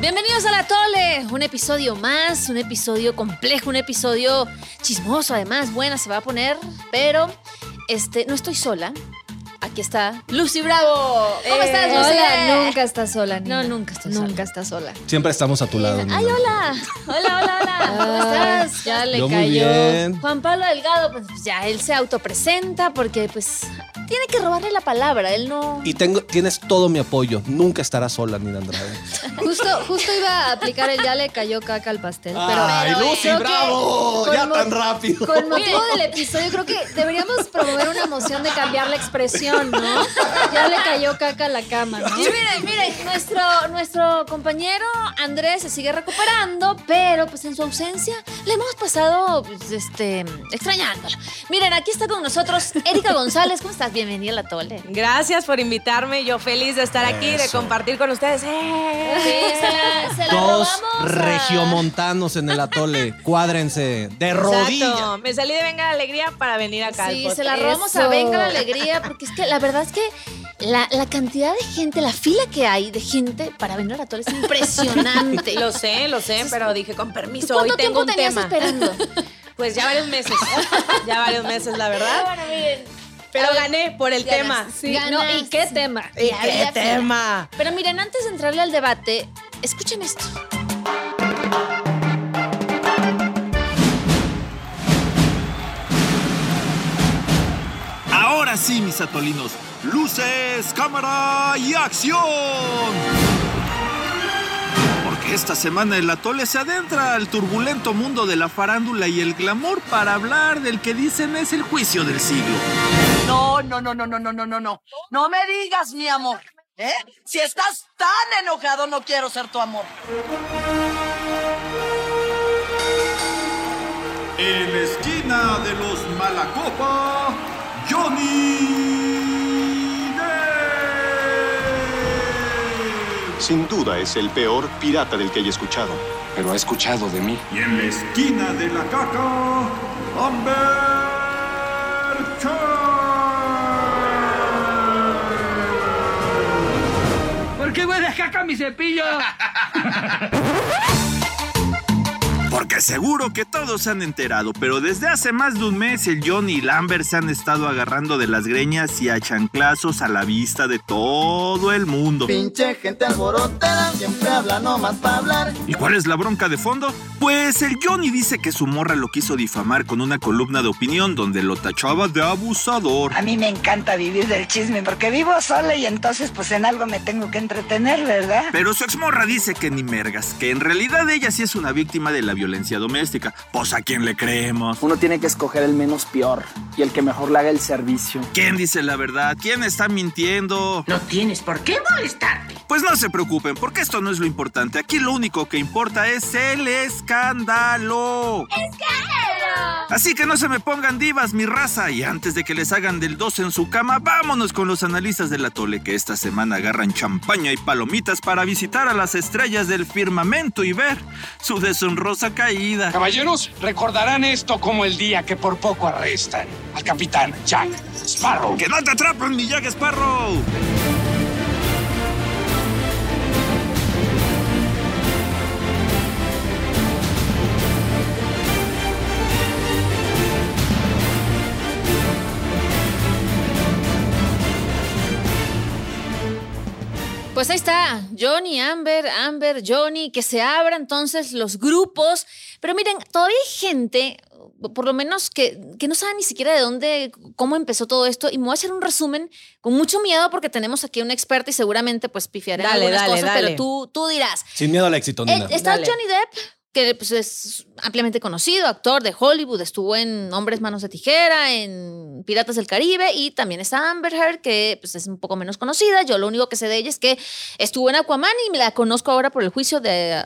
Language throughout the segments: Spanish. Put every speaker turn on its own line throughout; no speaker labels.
Bienvenidos a La Tole, un episodio más, un episodio complejo, un episodio chismoso, además, buena se va a poner, pero este, no estoy sola. Aquí está Lucy Bravo. ¿Cómo
Eh,
estás, Lucy?
Hola, nunca estás sola, Nina.
No, nunca estás sola.
Nunca estás sola.
Siempre estamos a tu lado.
Ay, hola. Hola, hola, hola. ¿Cómo estás?
Ya le
Yo muy
cayó.
bien.
Juan Pablo Delgado, pues ya él se autopresenta porque pues tiene que robarle la palabra, él no...
Y tengo, tienes todo mi apoyo. Nunca estarás sola, Nina Andrade.
Justo, justo iba a aplicar el ya le cayó caca al pastel. Pero,
¡Ay,
pero,
Lucy, bravo! ¡Ya tan rápido!
Con motivo del episodio, creo que deberíamos promover una moción de cambiar la expresión, ¿no? Ya le cayó caca a la cama, ¿no?
Y miren, miren, nuestro, nuestro compañero Andrés se sigue recuperando, pero pues en su ausencia le hemos pasado, pues, este, extrañándolo. Miren, aquí está con nosotros Erika González. ¿Cómo estás? Bienvenida a la Tole.
Gracias por invitarme. Yo feliz de estar aquí, de compartir con ustedes. ¡Eh!
Sí, se la, se la
Dos
robamos a-
regiomontanos en el atole. Cuádrense. De rodillas.
Exacto. Me salí de Venga la Alegría para venir acá. al
Sí,
podcast.
se la robamos a
Eso.
Venga la Alegría, porque es que la verdad es que la, la cantidad de gente, la fila que hay de gente para venir a la Tole es impresionante.
Lo sé, lo sé, pero dije con permiso.
¿Cuánto
Hoy tengo
tiempo
un
tenías
tema.
esperando?
Pues ya varios meses. ya varios meses, la verdad. Pero gané por el
ganas.
tema.
Sí,
Ganas.
no, ¿y qué tema?
¿Y
Ya
qué tema?
Pero miren, antes de entrarle al debate, escuchen esto.
Ahora sí, mis atolinos. Luces, cámara y acción. Esta semana el atole se adentra al turbulento mundo de la farándula y el glamour para hablar del que dicen es el juicio del siglo.
No, no, no, no, no, no, no, no, no. No me digas, mi amor. ¿Eh? Si estás tan enojado, no quiero ser tu amor.
En la esquina de los Malacopa, Johnny
Sin duda es el peor pirata del que haya escuchado.
pero ha escuchado de mí.
Y en la esquina de la caca, Amber.
¿Por qué huele a caca mi cepillo?
Porque seguro que todos se han enterado, pero desde hace más de un mes el Johnny y Lambert se han estado agarrando de las greñas y a chanclazos a la vista de todo el mundo.
Pinche gente alborotera, siempre habla nomás para hablar.
¿Y cuál es la bronca de fondo? Pues el Johnny dice que su morra lo quiso difamar con una columna de opinión donde lo tachaba de abusador.
A mí me encanta vivir del chisme porque vivo sola y entonces pues en algo me tengo que entretener, ¿verdad?
Pero su exmorra dice que ni mergas, que en realidad ella sí es una víctima de la violencia doméstica. Pues a quién le creemos.
Uno tiene que escoger el menos peor y el que mejor le haga el servicio.
¿Quién dice la verdad? ¿Quién está mintiendo?
No tienes por qué molestarte.
Pues no se preocupen, porque esto no es lo importante. Aquí lo único que importa es el escándalo. Así que no se me pongan divas, mi raza. Y antes de que les hagan del 2 en su cama, vámonos con los analistas de la Tole, que esta semana agarran champaña y palomitas para visitar a las estrellas del firmamento y ver su deshonrosa caída.
Caballeros, recordarán esto como el día que por poco arrestan al capitán Jack Sparrow.
¡Que no te atrapen, mi Jack Sparrow!
Pues ahí está, Johnny, Amber, Amber, Johnny, que se abran entonces los grupos. Pero miren, todavía hay gente, por lo menos que, que no sabe ni siquiera de dónde, cómo empezó todo esto. Y me voy a hacer un resumen con mucho miedo porque tenemos aquí a una experta y seguramente pues pifiaré en algunas
dale,
cosas,
dale.
pero tú, tú dirás.
Sin miedo al éxito,
Eh,
Nina.
está
Dale.
Johnny Depp, que pues, es ampliamente conocido, actor de Hollywood, estuvo en Hombres Manos de Tijera, en Piratas del Caribe, y también está Amber Heard, que pues, es un poco menos conocida. Yo lo único que sé de ella es que estuvo en Aquaman y me la conozco ahora por el juicio de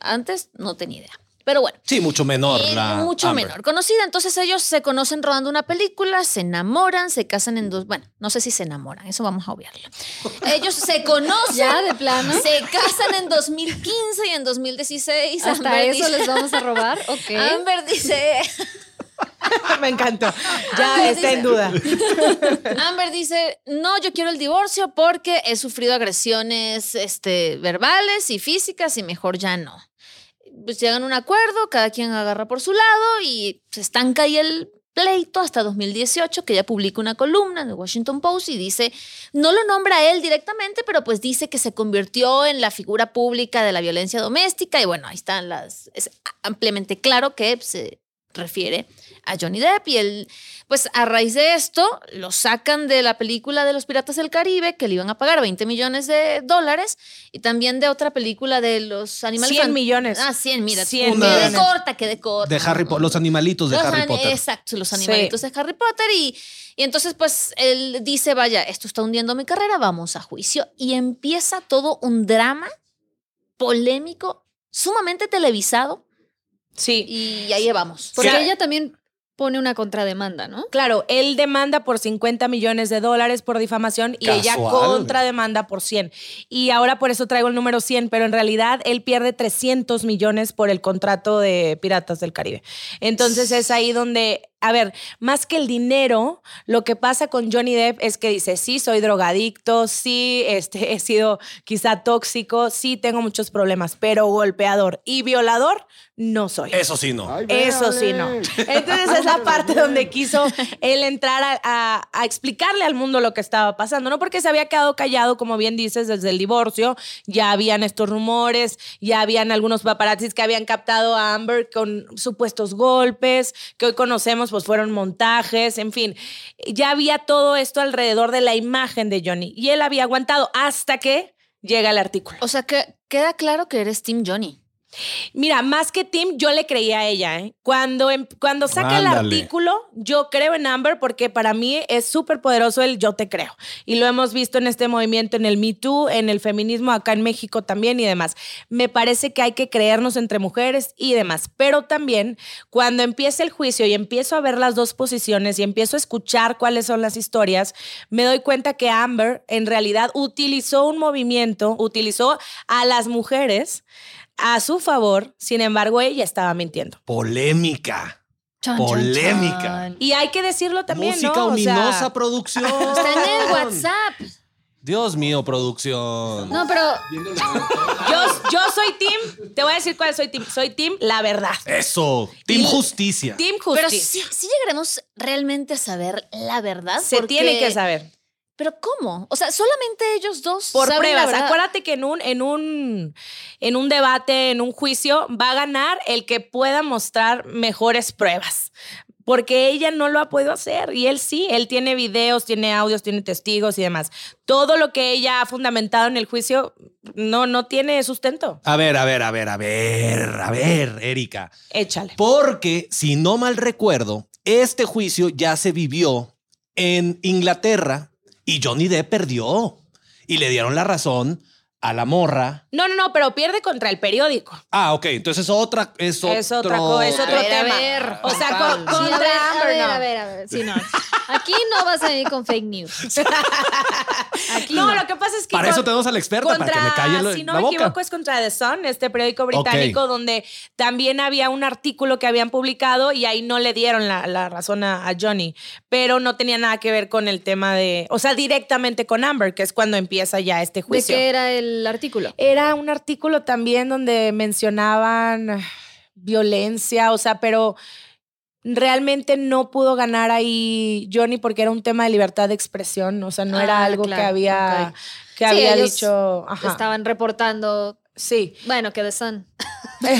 antes, no tenía idea. Pero bueno.
Sí, mucho menor.
Eh,
la
mucho
Amber.
menor. Conocida. Entonces ellos se conocen rodando una película, se enamoran, se casan en dos. Bueno, no sé si se enamoran, eso vamos a obviarlo. Ellos se conocen.
¿Ya, de plano?
Se casan en 2015 y en 2016.
¿Hasta
Amber
eso
dice-
les vamos a robar? Ok.
Amber dice.
Me encantó. Ya está en duda.
Amber dice, no, yo quiero el divorcio porque he sufrido agresiones este, verbales y físicas y mejor ya no. Pues llegan a un acuerdo, cada quien agarra por su lado y se estanca ahí el pleito hasta 2018, que ella publica una columna en el Washington Post y dice, no lo nombra él directamente, pero pues dice que se convirtió en la figura pública de la violencia doméstica y bueno, ahí están las, es ampliamente claro que se refiere a Johnny Depp y él, pues a raíz de esto, lo sacan de la película de los Piratas del Caribe, que le iban a pagar 20 millones de dólares, y también de otra película de los animales.
100
fan-
millones.
Ah, 100, mira.
100
quedé
millones.
corta, quedé corta.
De Harry Potter, los animalitos de
Los
Harry
an-
Potter.
Exacto, los animalitos de Harry Potter. Y, y entonces, pues, él dice, vaya, esto está hundiendo mi carrera, vamos a juicio. Y empieza todo un drama polémico, sumamente televisado.
Sí.
Y ahí vamos.
Porque
Sí.
ella también pone una contrademanda, ¿no?
Claro, él demanda por 50 millones de dólares por difamación y ella contrademanda por 100. Y ahora por eso traigo el número 100, pero en realidad él pierde 300 millones por el contrato de Piratas del Caribe. Entonces es ahí donde, a ver, más que el dinero, lo que pasa con Johnny Depp es que dice, sí, soy drogadicto, sí, este, he sido quizá tóxico, sí, tengo muchos problemas, pero golpeador y violador no soy.
Eso sí, no.
Eso sí, no. Entonces es la parte donde quiso él entrar a, a- a explicarle al mundo lo que estaba pasando, ¿no? Porque se había quedado callado, como bien dices, desde el divorcio. Ya habían estos rumores, ya habían algunos paparazzis que habían captado a Amber con supuestos golpes, que hoy conocemos, pues fueron montajes, en fin. Ya había todo esto alrededor de la imagen de Johnny. Y él había aguantado hasta que llega el artículo.
O sea que queda claro que eres Team Johnny.
Mira, más que Tim, yo le creía a ella. ¿eh? Cuando, em- cuando saca el artículo, yo creo en Amber porque para mí es súper poderoso el yo te creo. Y lo hemos visto en este movimiento, en el Me Too, en el feminismo acá en México también y demás. Me parece que hay que creernos entre mujeres y demás. Pero también cuando empieza el juicio y empiezo a ver las dos posiciones y empiezo a escuchar cuáles son las historias, me doy cuenta que Amber en realidad utilizó un movimiento, utilizó a las mujeres a su favor, sin embargo, ella estaba mintiendo.
Polémica. Polémica.
Y hay que decirlo también,
Música
¿no? O sea,
ominosa, producción.
Está en el WhatsApp.
Dios mío, producción.
No, pero
yo, yo soy Team, te voy a decir cuál soy Team. Soy Team La Verdad.
Eso.
Y-
Justicia.
Team
Pero
Justicia.
sí, sí llegaremos realmente a saber la verdad.
Se
porque-
tiene que saber.
Pero ¿cómo? O sea, solamente ellos dos
Por
saben
pruebas. Acuérdate que en un, en un, en un debate, en un juicio, va a ganar el que pueda mostrar mejores pruebas. Porque ella no lo ha podido hacer. Y él sí, él tiene videos, tiene audios, tiene testigos y demás. Todo lo que ella ha fundamentado en el juicio no, no tiene sustento.
A ver, a ver, a ver, a ver, a ver, Erika.
Échale.
Porque, si no mal recuerdo, este juicio ya se vivió en Inglaterra y Johnny Depp perdió. Y le dieron la razón a la morra.
No, no, no, pero pierde contra el periódico.
Ah, ok. Entonces es otra. Es,
Es otra
otro-
cosa, es otro
A ver, a
tema.
ver,
o sea,
Juan
con-.
Sí,
contra
a ver, a
Amber,
ver,
no.
a ver, a ver. Sí, no. Aquí no vas a venir con fake news. Aquí
No,
no.
lo que pasa es que.
Para eso tenemos a la experta, para que me calle la-
si no
la
me
boca.
equivoco, es contra The Sun, este periódico británico, donde también había un artículo que habían publicado y ahí no le dieron la, la razón a, a Johnny, pero no tenía nada que ver con el tema de, o sea, directamente con Amber, que es cuando empieza ya este
¿De
juicio.
qué era el artículo?
Era un artículo también donde mencionaban violencia, o sea, pero realmente no pudo ganar ahí Johnny porque era un tema de libertad de expresión, o sea, no era
Ah,
algo que había, que
Sí,
había
ellos
dicho. ajá.
Estaban reportando.
Sí.
Bueno, que Sun. que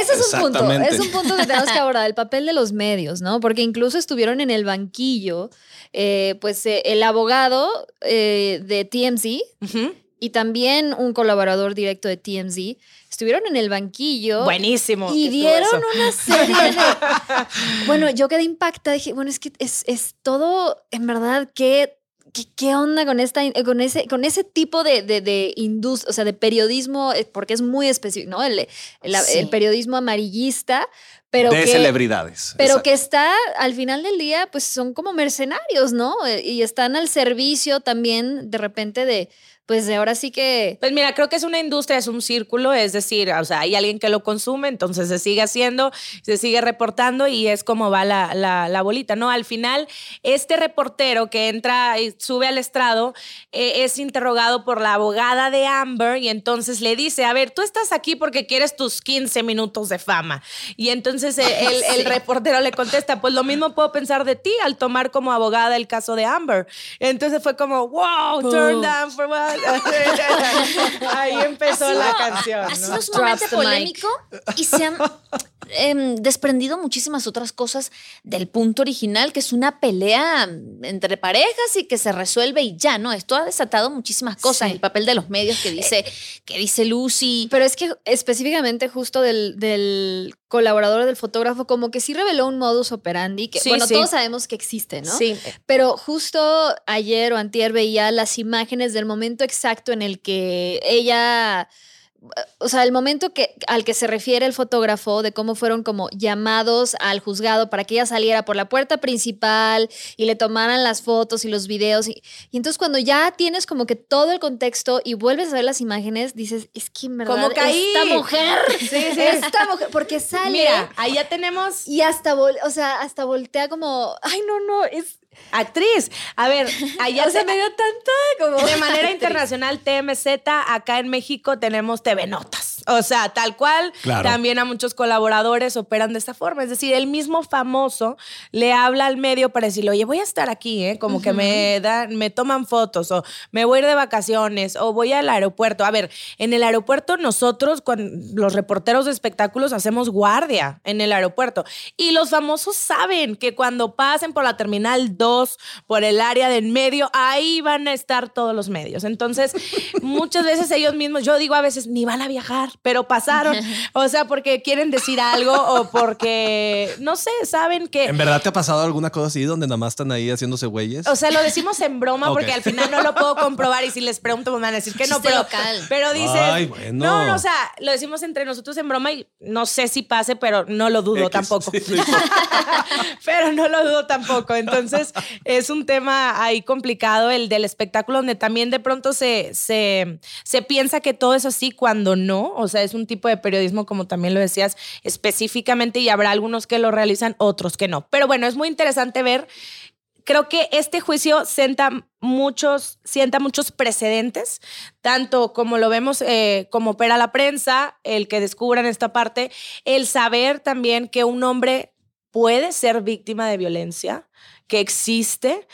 ese es un punto. Es un punto que tenemos que abordar, el papel de los medios, ¿no? Porque incluso estuvieron en el banquillo, eh, pues eh, el abogado eh, de TMZ
Ujú.
Y también un colaborador directo de TMZ estuvieron en el banquillo.
Buenísimo.
Y dieron
eso.
una serie de... bueno, yo quedé impactada. Dije, bueno, es que es, es todo, en verdad, ¿qué, qué, qué onda con, esta, con, ese, con ese tipo de, de, de indus- o sea, de periodismo? eh, Porque es muy específico, ¿no? El, el-
Sí.
el periodismo amarillista, pero
de
que...
celebridades.
Pero
Exacto.
que está, al final del día, pues son como mercenarios, ¿no? Eh, Y están al servicio también, de repente, de, pues ahora sí que...
Pues mira, creo que es una industria, es un círculo, es decir, o sea, hay alguien que lo consume, entonces se sigue haciendo, se sigue reportando y es como va la, la, la bolita, ¿no? Al final, este reportero que entra y sube al estrado eh, es interrogado por la abogada de Amber y entonces le dice, a ver, tú estás aquí porque quieres tus 15 minutos de fama. Y entonces eh, el, el reportero le contesta, pues lo mismo puedo pensar de ti al tomar como abogada el caso de Amber. Entonces fue como, wow, turn down for what? Ahí empezó la canción.
Ha sido
¿no?
sumamente polémico y se han em, desprendido muchísimas otras cosas del punto original, que es una pelea mm, entre parejas y que se resuelve y ya, ¿no? Esto ha desatado muchísimas cosas.
Sí.
El papel de los medios que dice, que dice Lucy.
Pero es que específicamente justo del, del colaborador del fotógrafo, como que sí reveló un modus operandi, que
Sí,
bueno,
sí.
todos sabemos que existe, ¿no?
Sí.
Pero justo ayer o antier veía las imágenes del momento exacto en el que ella, o sea, el momento que, al que se refiere el fotógrafo, de cómo fueron como llamados al juzgado para que ella saliera por la puerta principal y le tomaran las fotos y los videos. Y, y entonces cuando ya tienes como que todo el contexto y vuelves a ver las imágenes, dices, es que en verdad esta mujer,
Sí, sí.
esta mujer, porque sale...
Mira, ahí ya tenemos
y hasta, vol- o sea, hasta voltea como, ay, no, no, es...
actriz. A ver, allá
o sea,
se
me dio tanta como...
De manera internacional, TMZ, acá en México tenemos TV Notas. O sea, tal cual,
Claro.
también a muchos colaboradores operan de esta forma. Es decir, el mismo famoso le habla al medio para decirle, oye, voy a estar aquí, ¿eh? Como que me dan, me toman fotos, o me voy a ir de vacaciones, o voy al aeropuerto. A ver, en el aeropuerto nosotros, cuando, los reporteros de espectáculos, hacemos guardia en el aeropuerto. Y los famosos saben que cuando pasen por la terminal 2, por el área de en medio, ahí van a estar todos los medios. Entonces, muchas veces ellos mismos, yo digo a veces, ni van a viajar, pero pasaron. O sea, porque quieren decir algo o porque, no sé, saben que...
¿En verdad te ha pasado alguna cosa así donde nada más están ahí haciéndose güeyes?
O sea, lo decimos en broma porque al final no lo puedo comprobar y si les pregunto me van a decir que no,
Chiste
pero,
local.
pero dices,
Ay, bueno.
no, no, o sea, lo decimos entre nosotros en broma y no sé si pase, pero no lo dudo
X,
tampoco.
sí,
pero no lo dudo tampoco. Entonces, es un tema ahí complicado el del espectáculo donde también de pronto se, se, se piensa que todo es así cuando no. O sea, es un tipo de periodismo, como también lo decías, específicamente y habrá algunos que lo realizan, otros que no. Pero bueno, es muy interesante ver creo que este juicio sienta muchos, sienta muchos precedentes, tanto como lo vemos, eh, como opera la prensa, el que descubran esta parte, el saber también que un hombre puede ser víctima de violencia, que existe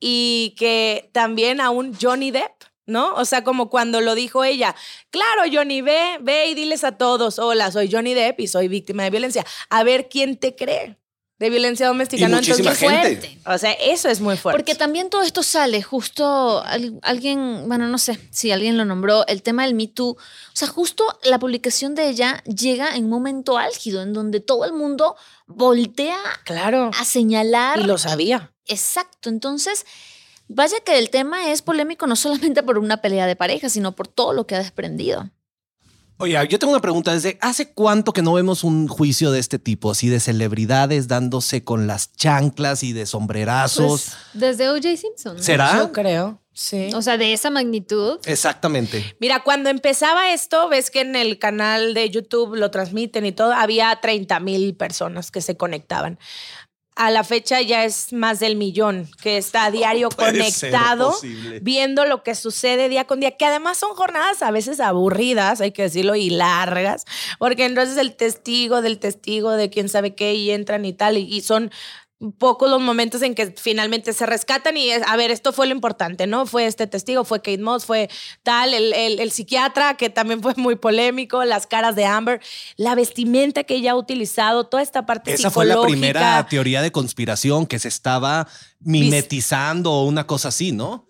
y que también aún Johnny Depp. ¿No? O sea, como cuando lo dijo ella, claro, Johnny, ve, ve y diles a todos, hola, soy Johnny Depp y soy víctima de violencia. A ver quién te cree de violencia doméstica,
Y
¿no?
muchísima
Entonces,
gente.
fuerte. O sea, eso es muy fuerte.
Porque también todo esto sale justo, al- alguien, bueno, no sé si alguien lo nombró, el tema del Me Too. O sea, justo la publicación de ella llega en un momento álgido, en donde todo el mundo voltea
Claro.
a señalar.
Y lo sabía.
Exacto. Entonces, vaya que el tema es polémico no solamente por una pelea de pareja, sino por todo lo que ha desprendido.
Oye, yo tengo una pregunta. ¿Desde hace cuánto que no vemos un juicio de este tipo, así de celebridades dándose con las chanclas y de sombrerazos?
Pues, desde O.J. Simpson. ¿no?
¿Será?
Yo creo, sí.
O sea, de esa magnitud.
Exactamente.
Mira, cuando empezaba esto, ves que en el canal de YouTube lo transmiten y todo, había 30 mil personas que se conectaban. A la fecha ya es más del millón que está a diario conectado, viendo lo que sucede día con día, que además son jornadas a veces aburridas, hay que decirlo, y largas, porque entonces el testigo del testigo de quién sabe qué y entran y tal, y, y son pocos los momentos en que finalmente se rescatan y es, a ver, esto fue lo importante, ¿no? Fue este testigo, fue Kate Moss, fue tal, el, el- el psiquiatra, que también fue muy polémico, las caras de Amber, la vestimenta que ella ha utilizado, toda esta parte
Esa fue la
psicológica.
primera teoría de conspiración que se estaba mimetizando o una cosa así, ¿no?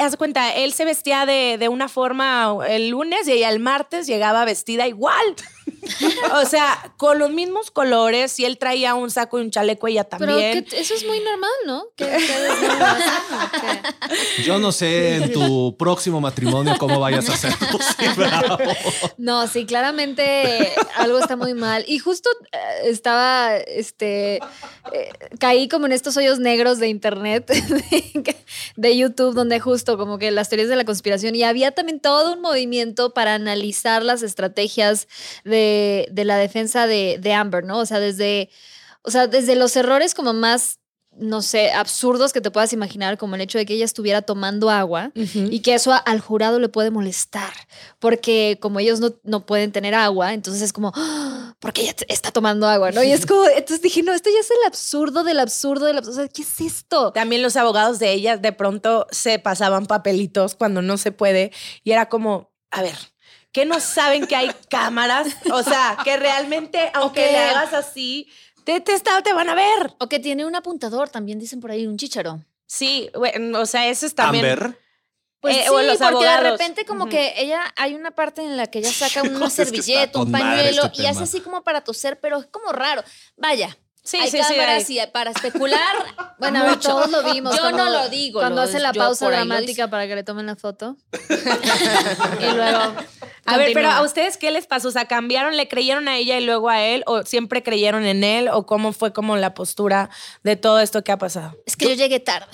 Haz cuenta, él se vestía de, de una forma el lunes y ella el martes llegaba vestida igual. O sea, con los mismos colores, si él traía un saco y un chaleco, ella
Pero
también.
que eso es muy normal, ¿no? Que.
Yo no sé en tu próximo matrimonio cómo vayas a hacer.
No, sí, claramente algo está muy mal. Y justo eh, estaba, este, eh, caí como en estos hoyos negros de internet, de, YouTube, donde justo como que las teorías de la conspiración y había también todo un movimiento para analizar las estrategias de, de la defensa de, de Amber, ¿no? O sea, desde, o sea, desde los errores como más no sé, absurdos que te puedas imaginar, como el hecho de que ella estuviera tomando agua y que eso a- al jurado le puede molestar, porque como ellos no, no pueden tener agua, entonces es como, "Ah, porque ella está tomando agua, ¿no? Y es como, entonces dije, no, esto ya es el absurdo del absurdo del absurdo, o sea, ¿qué es esto?
También los abogados de ella de pronto se pasaban papelitos cuando no se puede y era como, a ver, ¿qué no saben que hay cámaras? O sea, que realmente, aunque
que-
le hagas así, te, te, está- te van a ver.
O que tiene un apuntador, también dicen por ahí, un chicharo.
Sí, bueno, o sea, eso es también...
Amber.
Pues
Eh,
sí,
o los
porque de
abogados.
repente como que ella, hay una parte en la que ella saca una servilleta, un pañuelo
este
y hace así como para toser, pero es como raro. Vaya,
Sí,
hay
sí, sí,
cámaras
hay.
y para especular,
Bueno, a ver,
mucho.
todos lo vimos.
Yo
cuando-
no lo digo.
Cuando
lo-
hace la pausa dramática para que le tomen la foto. y luego...
A ver, pero a ustedes, ¿qué les pasó? O sea, ¿cambiaron, le creyeron a ella y luego a él? ¿O siempre creyeron en él? ¿O cómo fue como la postura de todo esto que ha pasado?
Es que yo llegué tarde.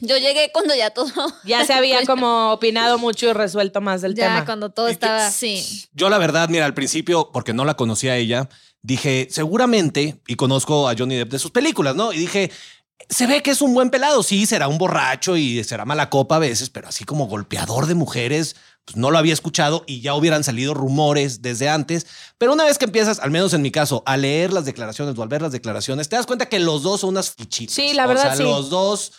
Yo llegué cuando ya todo...
Ya se había como opinado mucho y resuelto más del
Ya
tema.
cuando todo estaba...
Sí.
Yo la verdad, mira, al principio, porque no la conocía a ella, dije, seguramente, y conozco a Johnny Depp de sus películas, ¿no? Y dije, se ve que es un buen pelado, sí, será un borracho y será mala copa a veces, pero así como golpeador de mujeres, pues no lo había escuchado y ya hubieran salido rumores desde antes. Pero una vez que empiezas, al menos en mi caso, a leer las declaraciones o al ver las declaraciones, te das cuenta que los dos son unas fichitas.
Sí, la verdad,
O sea,
sí.
los dos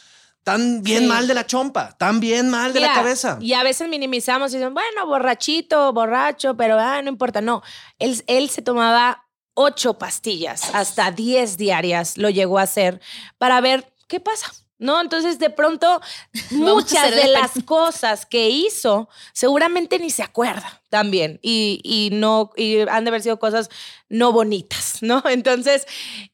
tan bien
Sí.
mal de la chompa, tan bien mal de la cabeza.
Y a veces minimizamos y dicen, bueno, borrachito, borracho, pero ah, no importa. No, él, él se tomaba ocho pastillas, hasta diez diarias lo llegó a hacer para ver qué pasa. ¿No? Entonces, de pronto, muchas de las cosas que hizo, seguramente ni se acuerda también. Y, y no, y han de haber sido cosas no bonitas, ¿no? Entonces,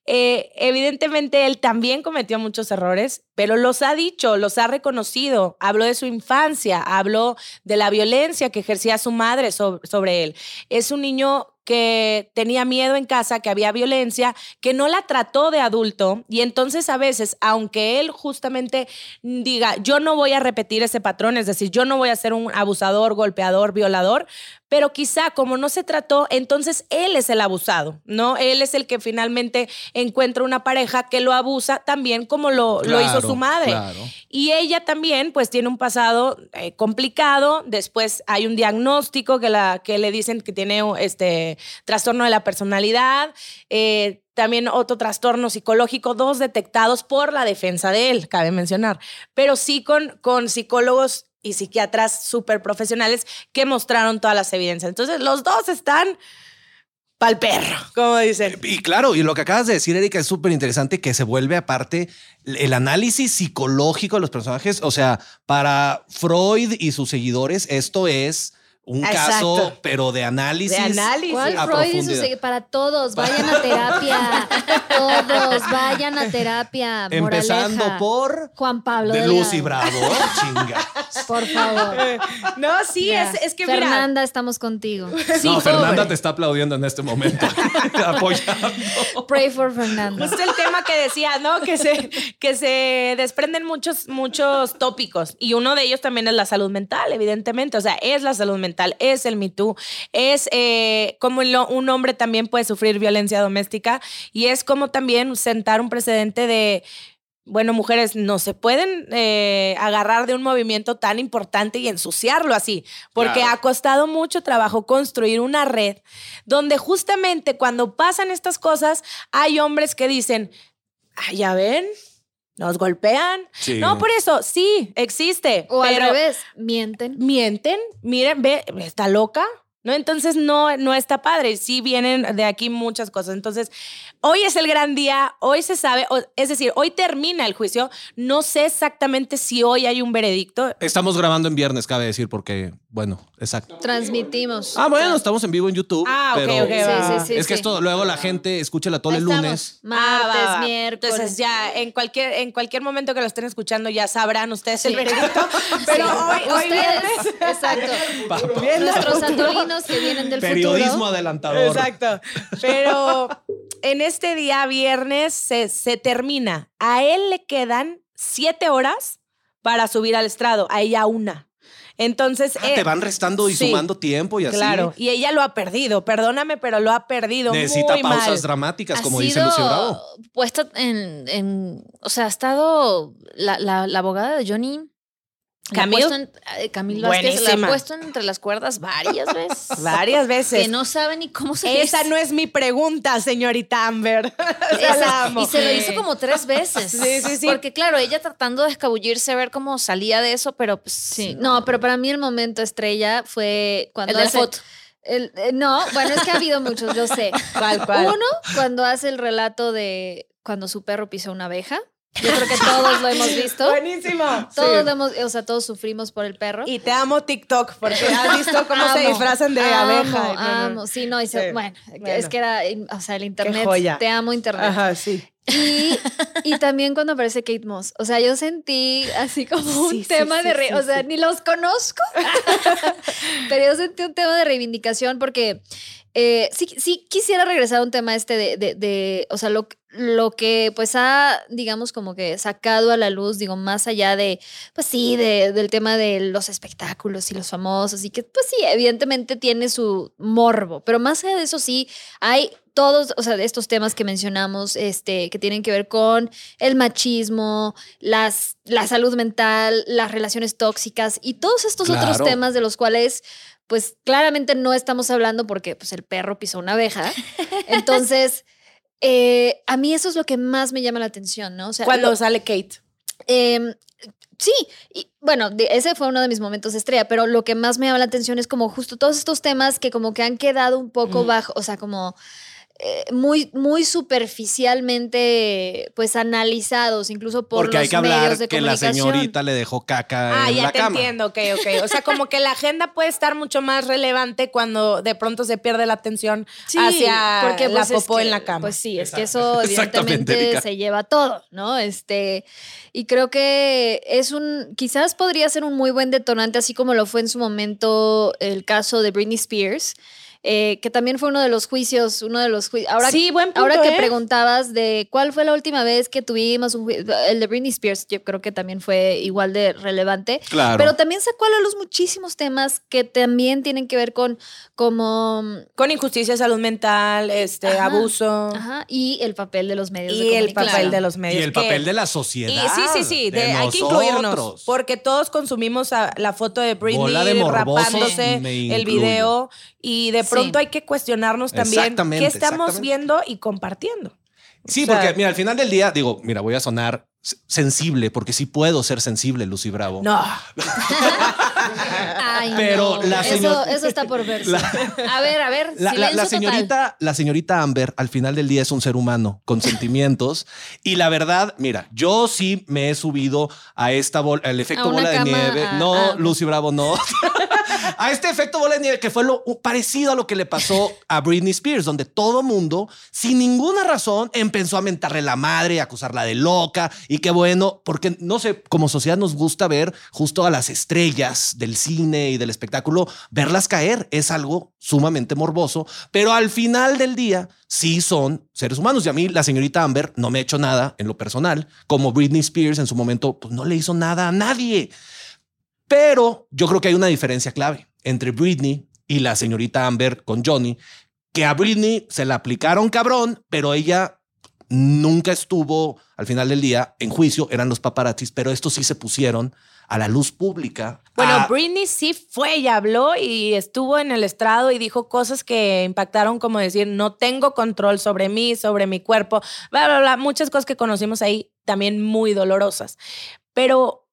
eh, evidentemente él también cometió muchos errores, pero los ha dicho, los ha reconocido. Habló de su infancia, habló de la violencia que ejercía su madre so- sobre él. Es un niño que tenía miedo en casa, que había violencia, que no la trató de adulto. Y entonces a veces, aunque él justamente diga, yo no voy a repetir ese patrón, es decir, yo no voy a ser un abusador, golpeador, violador, pero quizá como no se trató, entonces él es el abusado, ¿no? Él es el que finalmente encuentra una pareja que lo abusa también como lo, lo hizo su madre.
claro.
Y ella también, pues, tiene un pasado eh, complicado. Después hay un diagnóstico que, la, que le dicen que tiene este trastorno de la personalidad. eh, también otro trastorno psicológico, dos detectados por la defensa de él, cabe mencionar. Pero sí con, con psicólogos y psiquiatras súper profesionales que mostraron todas las evidencias. Entonces, los dos están pa'l perro, como dicen.
Y claro, y lo que acabas de decir, Erika, es súper interesante que se vuelve aparte el análisis psicológico de los personajes. O sea, para Freud y sus seguidores, esto es un
Exacto.
caso, pero de análisis.
De análisis.
¿Cuál
a
Freud Para todos, vayan a terapia. todos, vayan a terapia.
Empezando
Moraleja.
por
Juan Pablo
de
Delgado.
Lucy Bravo. Chinga.
Por favor.
No, sí, es, es que mira.
Fernanda, estamos contigo.
Sí,
no, Fernanda
pobre.
te está aplaudiendo en este momento. Apoyando.
Pray for Fernanda.
Justo el tema que decía, ¿no? Que se, que se desprenden muchos, muchos tópicos. Y uno de ellos también es la salud mental, evidentemente. O sea, es la salud mental, es el Me Too, es eh, como lo- un hombre también puede sufrir violencia doméstica y es como también sentar un precedente de. Bueno, mujeres, no se pueden eh, agarrar de un movimiento tan importante y ensuciarlo así, porque
Claro.
ha costado mucho trabajo construir una red donde justamente cuando pasan estas cosas hay hombres que dicen, "Ah, ya ven, nos golpean.
Sí.
No, por eso, sí, existe.
O al
pero
revés, mienten.
Mienten, miren, ve, está loca. ¿No? Entonces no, no está padre. Sí vienen de aquí muchas cosas. Entonces, hoy es el gran día, hoy se sabe, es decir, hoy termina el juicio. No sé exactamente si hoy hay un veredicto.
Estamos grabando en viernes, cabe decir, porque, bueno, exacto.
Transmitimos.
Ah, bueno, estamos en vivo en YouTube.
Ah, ok,
pero
ok, va,
Sí, sí, sí.
es que esto luego la gente escucha la todo el lunes.
Ah,
Martes,
va, va.
miércoles.
Entonces ya en cualquier, en cualquier momento que lo estén escuchando ya sabrán ustedes el veredicto. Pero
Sí.
hoy, hoy
Ustedes,
viernes.
exacto. Nuestros que vienen del
Periodismo
futuro.
adelantador.
Exacto. Pero en este día viernes se, se termina. A él le quedan siete horas para subir al estrado, a ella una. Entonces.
Ah,
eh,
te van restando y
sí,
sumando tiempo y así.
Claro. Y ella lo ha perdido. Perdóname, pero lo ha perdido.
Necesita
muy
pausas
mal.
dramáticas,
ha
como dice Lucio Bravo.
puesta en, en- o sea, ha estado la, la- la abogada de Johnny. Puesto en- Camille Vázquez la ha puesto entre las cuerdas varias veces.
Varias veces.
Que no sabe ni cómo se
Esa no es mi pregunta, señorita Amber. Esa
Esa-
la amo.
y se lo hizo como tres veces.
Sí, sí, sí.
Porque claro, ella tratando de escabullirse a ver cómo salía de eso, pero pues
Sí, no, pero para mí el momento estrella fue cuando
El de la
hace-
foto.
el- eh, no, bueno, es que ha habido muchos, yo sé.
¿Cuál, cuál?
Uno, cuando hace el relato de cuando su perro pisó una abeja. Yo creo que todos lo hemos visto.
Buenísimo.
Todos
Sí.
lo hemos, o sea, todos sufrimos por el perro.
Y te amo TikTok, porque has visto cómo se
Amo,
disfrazan de
amo,
abeja. No.
Amo, sí, no, y se-
Sí.
bueno,
Bueno.
es que era, o sea, el internet,
joya.
te amo internet.
Ajá, sí.
Y, y también cuando aparece Kate Moss. O sea, yo sentí así como un
Sí, sí,
tema
sí,
de... re-
sí,
o sea,
sí.
ni los conozco. pero yo sentí un tema de reivindicación porque eh, sí, sí quisiera regresar a un tema este de... de- de- o sea, lo, lo que pues ha, digamos, como que sacado a la luz, digo, más allá de, pues sí, de- del tema de los espectáculos y los famosos y que, pues sí, evidentemente tiene su morbo, pero más allá de eso sí, hay todos, o sea, de estos temas que mencionamos, este, que tienen que ver con el machismo, las, la salud mental, las relaciones tóxicas y todos estos otros temas de los cuales, pues claramente no estamos hablando porque pues, el perro pisó una abeja. Entonces, eh, a mí eso es lo que más me llama la atención, ¿no? O sea,
Cuando
lo-
sale Kate.
Em, sí, y bueno, ese fue uno de mis momentos estrella, pero lo que más me llama la atención es como justo todos estos temas que como que han quedado un poco
Mm.
bajo, o sea, como eh, muy, muy superficialmente pues analizados, incluso por
Porque
los
hay que
medios
hablar
de
que la
comunicación.
señorita le dejó caca
Ah,
en
ya
la
te
cama.
entiendo, ok, ok. O sea, como que la agenda puede estar mucho más relevante cuando de pronto se pierde la atención hacia la
pues, es
popó
que-
en la cama.
Pues sí, es que eso evidentemente
Erika.
se lleva todo, ¿no? Este, y creo que es un, quizás podría ser un muy buen detonante, así como lo fue en su momento el caso de Britney Spears. Eh, que también fue uno de los juicios, uno de los juicios. Ahora,
Sí, buen punto,
ahora que
¿eh?
preguntabas de cuál fue la última vez que tuvimos un juicio, el de Britney Spears, yo creo que también fue igual de relevante.
Claro.
Pero también sacó a la luz muchísimos temas que también tienen que ver con como
Con injusticia, salud mental, este,
Ajá,
abuso.
Ajá, y el papel de los medios de
Y el papel de los
y
medios.
el
que-
papel de la
Y
sociedad.
sí, sí, sí,
de
de- hay que incluirnos. Porque todos consumimos a- la foto de Britney
de
rapándose, el video. Y de
Sí.
pronto hay que cuestionarnos también qué estamos viendo y compartiendo.
Sí,
O sea-
porque mira, al final del día, digo, mira, voy a sonar sensible, porque sí puedo ser sensible, Lucy Bravo.
No.
Ay,
Pero
no.
la señor-
eso está por verse.
La-
A ver, a ver,
La,
total.
señorita, la señorita Amber, al final del día es un ser humano con sentimientos. y la verdad, mira, yo sí me he subido a esta bola, el efecto bola de nieve.
a-
no,
a-
Lucy Bravo, no. a este efecto bola de nieve que fue lo parecido a lo que le pasó a Britney Spears, donde todo mundo, sin ninguna razón, empezó a mentarle la madre, a acusarla de loca. Y qué bueno, porque no sé, como sociedad nos gusta ver justo a las estrellas del cine y del espectáculo, verlas caer es algo sumamente morboso, pero al final del día sí son seres humanos. Y a mí la señorita Amber no me ha hecho nada en lo personal, como Britney Spears en su momento, pues no le hizo nada a nadie. Pero yo creo que hay una diferencia clave entre Britney y la señorita Amber con Johnny, que a Britney se la aplicaron cabrón, pero ella nunca estuvo al final del día en juicio, eran los paparazzis, pero estos sí se pusieron a la luz pública.
Bueno,
a-
Britney sí fue y habló y estuvo en el estrado y dijo cosas que impactaron como decir, no tengo control sobre mí, sobre mi cuerpo, bla, bla, bla, muchas cosas que conocimos ahí también muy dolorosas. Pero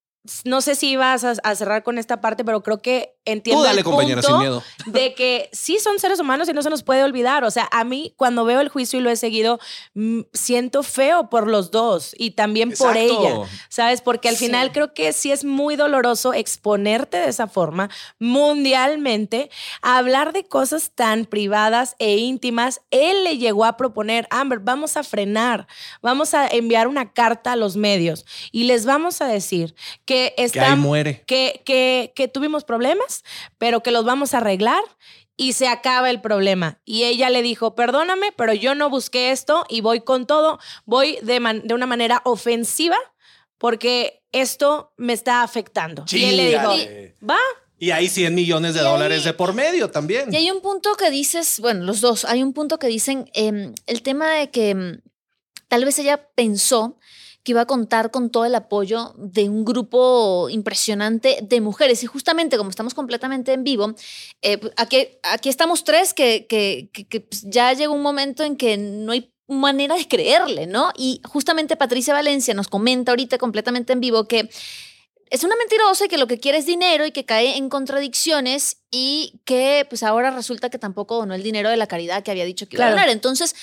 no sé si ibas a, a cerrar con esta parte, pero creo que entiendo
Tú dale,
el
compañera,
punto
sin miedo.
de que sí son seres humanos y no se nos puede olvidar. O sea, a mí cuando veo el juicio y lo he seguido, mm, siento feo por los dos y también por ella, ¿sabes? Porque al
Sí.
final creo que sí es muy doloroso exponerte de esa forma mundialmente a hablar de cosas tan privadas e íntimas. Él le llegó a proponer, Amber, vamos a frenar, vamos a enviar una carta a los medios y les vamos a decir que
Que ahí
están
muere.
que, que, que tuvimos problemas, pero que los vamos a arreglar y se acaba el problema. Y ella le dijo, perdóname, pero yo no busqué esto y voy con todo, voy de, man- de una manera ofensiva porque esto me está afectando. Y él le dijo, va,
Y hay 100 millones de
Y
dólares de por medio también.
Y hay un punto que dices, bueno, los dos, hay un punto que dicen em, el tema de que em, tal vez ella pensó que iba a contar con todo el apoyo de un grupo impresionante de mujeres. Y justamente como estamos completamente en vivo, eh, pues, aquí, aquí estamos tres que, que, que- que, pues, ya llegó un momento en que no hay manera de creerle, ¿no? Y justamente Patricia Valencia nos comenta ahorita completamente en vivo que es una mentirosa y que lo que quiere es dinero y que cae en contradicciones y que pues ahora resulta que tampoco donó el dinero de la caridad que había dicho que iba a donar. Entonces,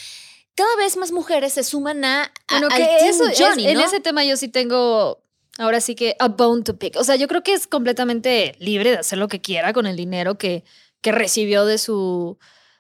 cada vez más mujeres se suman a, a-
Bueno,
al
que eso es-
Johnny,
en ese tema yo sí tengo ahora sí que a bone to pick. O sea, yo creo que es completamente libre de hacer lo que quiera con el dinero que, que recibió de su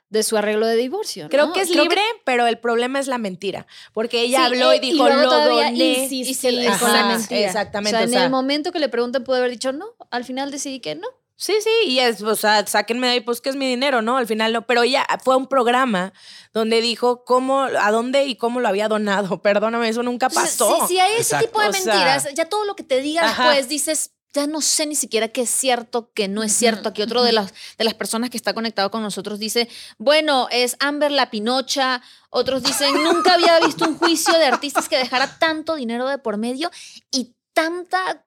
de su arreglo de divorcio.
creo que es libre, pero el problema es la mentira. Porque ella
Sí,
habló
eh,
y dijo,
luego
lo
todavía
doné.
insistir
y se-
con la mentira.
Exactamente.
O sea,
o
en
sea,
el momento que le preguntan puede haber dicho no. Al final decidí que no.
Sí, sí, y es, o sea, sáquenme de ahí, pues que es mi dinero, ¿no? Al final no, pero ella fue a un programa donde dijo cómo, a dónde y cómo lo había donado. Perdóname, eso nunca pasó.
Si, si hay ese
Exacto.
tipo de
O sea,
mentiras, ya todo lo que te diga
ajá.
después dices, ya no sé ni siquiera qué es cierto, qué no es cierto. Aquí otro de las, de las personas que está conectado con nosotros dice, bueno, es Amber la Pinocha. Otros dicen, nunca había visto un juicio de artistas que dejara tanto dinero de por medio y tanta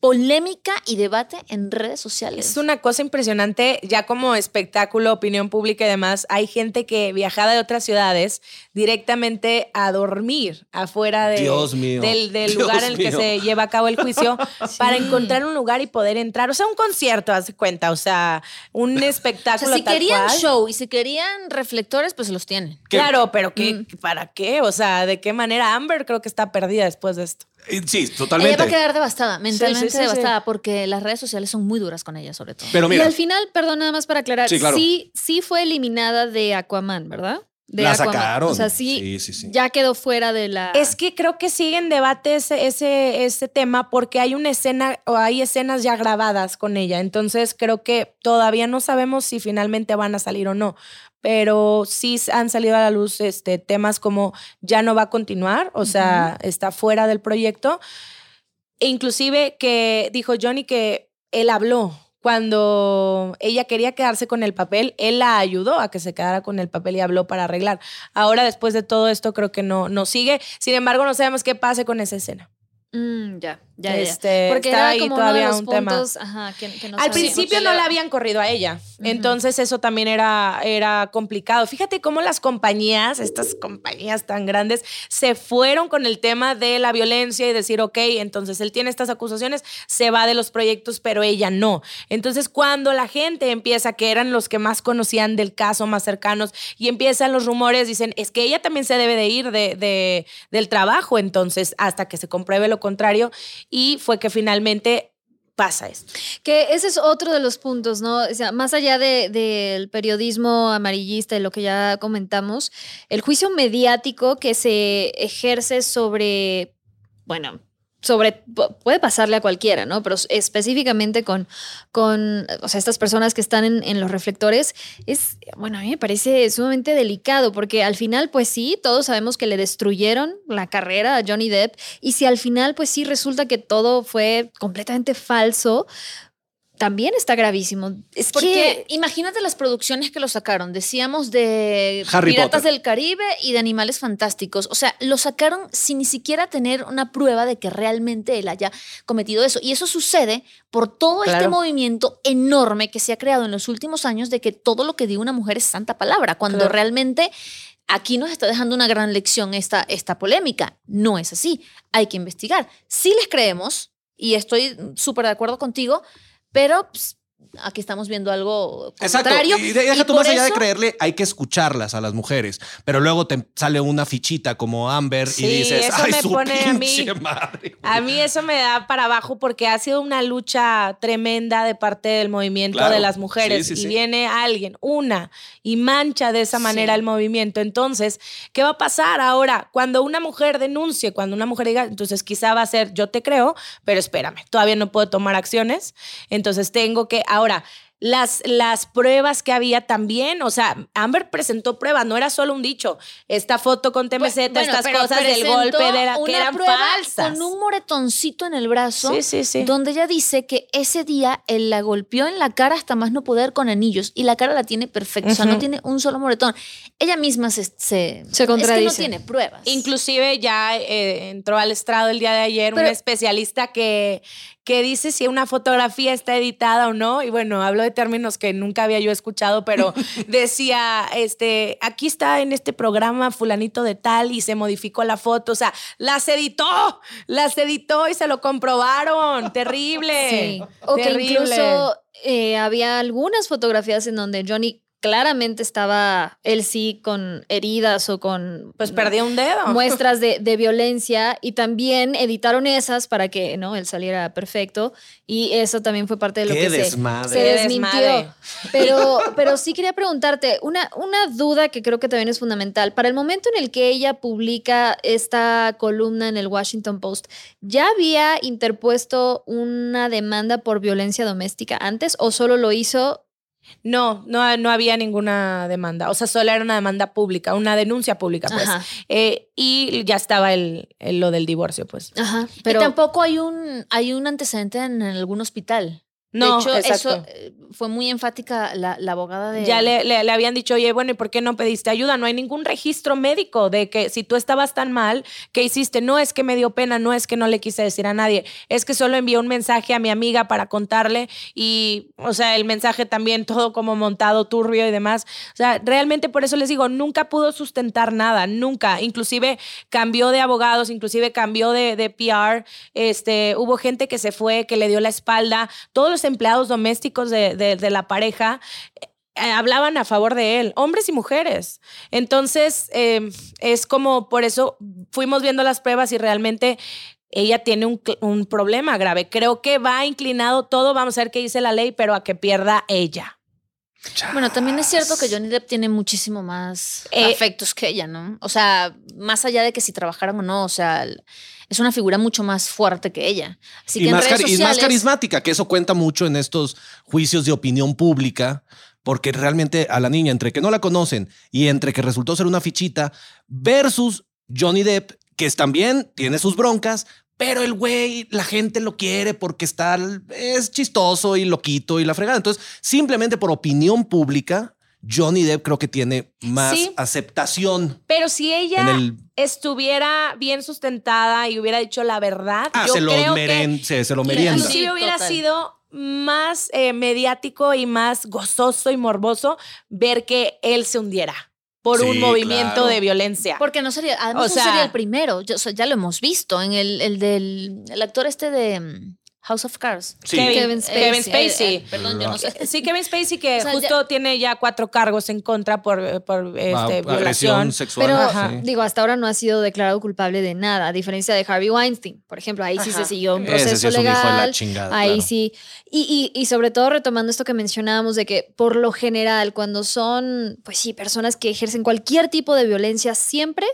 polémica y debate en redes sociales.
Es una cosa impresionante, ya como espectáculo, opinión pública y demás, hay gente que viajaba de otras ciudades directamente a dormir afuera de-
Dios mío.
del, del
Dios
lugar en el que
mío.
se lleva a cabo el juicio para encontrar un lugar y poder entrar. O sea, un concierto, haz de cuenta, o sea, un
O sea,
espectáculo
si
tal
querían
cual.
show y si querían reflectores, pues los tienen.
¿Qué?
Claro, pero ¿qué,
Mm.
¿para qué? O sea, ¿de qué manera? Amber creo que está perdida después de esto.
Eh, Sí,
Ella
totalmente.
va a quedar devastada, mentalmente
sí, sí.
devastada, porque las redes sociales son muy duras con ella, sobre todo.
Pero
y
mira,
al final, perdón, nada más para aclarar,
Sí, claro.
sí, sí fue eliminada de Aquaman, ¿verdad? De
la
Aquaman.
sacaron.
O sea, sí,
sí, sí. sí.
ya quedó fuera de la.
Es que creo que sigue en debate ese, ese, ese tema porque hay una escena o hay escenas ya grabadas con ella. Entonces creo que todavía no sabemos si finalmente van a salir o no. Pero sí han salido a la luz este, temas como ya no va a continuar, o sea, está fuera del proyecto. E inclusive que dijo Johnny que él habló cuando ella quería quedarse con el papel, él la ayudó a que se quedara con el papel y habló para arreglar. Ahora, después de todo esto, creo que no, no sigue. Sin embargo, no sabemos qué pase con esa escena.
Mm, ya, ya, ya.
Este,
Porque
está
era
ahí
como
todavía un tema.
puntos, ajá, que, que no
Al principio no la habían corrido a ella, entonces eso también era, era complicado. Fíjate cómo las compañías, estas compañías tan grandes, se fueron con el tema de la violencia y decir, ok, entonces él tiene estas acusaciones, se va de los proyectos, pero ella no. Entonces cuando la gente empieza, que eran los que más conocían del caso, más cercanos, y empiezan los rumores, dicen, es que ella también se debe de ir de, de- del trabajo, entonces, hasta que se compruebe lo contrario, y fue que finalmente pasa esto.
Que ese es otro de los puntos, ¿no? O sea, más allá de- del periodismo amarillista y lo que ya comentamos, el juicio mediático que se ejerce sobre, bueno, sobre, pu- puede pasarle a cualquiera, ¿no? Pero específicamente con, con o sea, estas personas que están en, en los reflectores, es, bueno, a mí me parece sumamente delicado, porque al final, pues sí, todos sabemos que le destruyeron la carrera a Johnny Depp, y si al final, pues sí, resulta que todo fue completamente falso, también está gravísimo. Es
Porque
que
imagínate las producciones que lo sacaron. Decíamos de
Harry
Piratas
Potter.
del Caribe y de Animales Fantásticos. O sea, lo sacaron sin ni siquiera tener una prueba de que realmente él haya cometido eso. Y eso sucede por todo este movimiento enorme que se ha creado en los últimos años de que todo lo que diga una mujer es santa palabra, cuando
Claro.
realmente aquí nos está dejando una gran lección esta, esta polémica. No es así. Hay que investigar. Si les creemos, y estoy súper de acuerdo contigo, pero pues, aquí estamos viendo algo
Exacto.
contrario.
Y de- deja
y
tú más allá de creerle, hay que escucharlas a las mujeres. Pero luego te sale una fichita como Amber
Sí,
y dices,
eso
ay,
me
su
pone a mí-
madre.
A mí eso me da para abajo porque ha sido una lucha tremenda de parte del movimiento
Claro.
de las mujeres
Sí, sí,
y
sí.
viene alguien, una, y mancha de esa manera
Sí.
el movimiento. Entonces, ¿qué va a pasar ahora? Cuando una mujer denuncie, cuando una mujer diga, entonces quizá va a ser, yo te creo, pero espérame, todavía no puedo tomar acciones, entonces tengo que, ahora, las, las pruebas que había también, o sea, Amber presentó pruebas, no era solo un dicho. Esta foto con TMZ,
Bueno,
estas cosas del golpe de la, que eran falsas.
Con un moretoncito en el brazo.
Sí, sí, sí.
Donde ella dice que ese día él la golpeó en la cara hasta más no poder con anillos. Y la cara la tiene perfecta. O sea, no tiene un solo moretón. Ella misma se. Se,
Se
Es que
contradice.
no tiene pruebas.
Inclusive ya eh, entró al estrado el día de ayer un especialista que, que dice si una fotografía está editada o no. Y bueno, hablo de términos que nunca había yo escuchado, pero decía, este, aquí está en este programa fulanito de tal y se modificó la foto. O sea, las editó, las editó y se lo comprobaron. Terrible.
Sí. O que incluso eh, había algunas fotografías en donde Johnny claramente estaba, él sí, con heridas o con...
Pues perdió un dedo.
muestras de, de violencia y también editaron esas para que no él saliera perfecto y eso también fue parte de lo
Qué
que se-
desmadre.
se,
Qué
desmintió
desmadre.
pero pero sí quería preguntarte una una duda que creo que también es fundamental para el momento en el que ella publica esta columna en el Washington Post ya había interpuesto una demanda por violencia doméstica antes o solo lo hizo
No, no, no había ninguna demanda. O sea, solo era una demanda pública, una denuncia pública, pues. Eh, y ya estaba el, el- lo del divorcio, pues.
Ajá,
Pero
pero
tampoco hay un, hay un antecedente en algún hospital.
No,
de hecho,
exacto.
eso eh, fue muy enfática la, la abogada de.
Ya le, le- le habían dicho, oye, bueno, ¿y por qué no pediste ayuda? No hay ningún registro médico de que si tú estabas tan mal, ¿qué hiciste? No es que me dio pena, no es que no le quise decir a nadie, es que solo envié un mensaje a mi amiga para contarle y, o sea, el mensaje también todo como montado, turbio y demás. O sea, realmente por eso les digo, nunca pudo sustentar nada, nunca. Inclusive cambió de abogados, inclusive cambió de, de PR. Este, hubo gente que se fue, que le dio la espalda. Todos los empleados domésticos de, de- de la pareja eh, hablaban a favor de él, hombres y mujeres. Entonces, eh, es como por eso fuimos viendo las pruebas y realmente ella tiene un problema grave. Creo que va inclinado todo, vamos a ver qué dice la ley, pero a que pierda ella.
Bueno, también es cierto que Johnny Depp tiene muchísimo más
Eh,
afectos que ella, ¿no? O sea, más allá de que si trabajaran o no, o sea, el- es una figura mucho más fuerte que ella. Así que
y,
en
más
redes
cari- y más carismática, que eso cuenta mucho en estos juicios de opinión pública, porque realmente a la niña, entre que no la conocen y entre que resultó ser una fichita, versus Johnny Depp, que es- también tiene sus broncas, pero el güey, la gente lo quiere porque está, es chistoso y loquito y la fregada. Entonces, simplemente por opinión pública, Johnny Depp creo que tiene más
Sí.
aceptación
Pero si ella
el...
estuviera bien sustentada y hubiera dicho la verdad,
Ah,
yo
se lo,
creo
meren-
que
se, se lo merienda.
inclusive
Sí,
hubiera
total.
sido más eh, mediático y más gozoso y morboso ver que él se hundiera por un movimiento
claro.
de violencia.
Porque no sería, además
O
no
sea-
sería el primero, yo- o sea, ya lo hemos visto en el, el del el actor este de mm, House of Cards.
Sí.
Kevin,
Kevin
Spacey. Kevin Spacey.
Eh, eh, perdón, yo no sé.
Sí, Kevin Spacey que
O sea,
justo tiene ya cuatro cargos en contra por, por este,
Ah,
violación.
agresión sexual.
Pero
Ajá.
digo, hasta ahora no ha sido declarado culpable de nada, a diferencia de Harvey Weinstein, por ejemplo, ahí sí
Ajá.
se siguió un
Ese
proceso
sí es un hijo de la
legal.
chingada,
ahí
claro.
sí. Y, y, y sobre todo retomando esto que mencionábamos de que por lo general, cuando son, pues sí, personas que ejercen cualquier tipo de violencia, siempre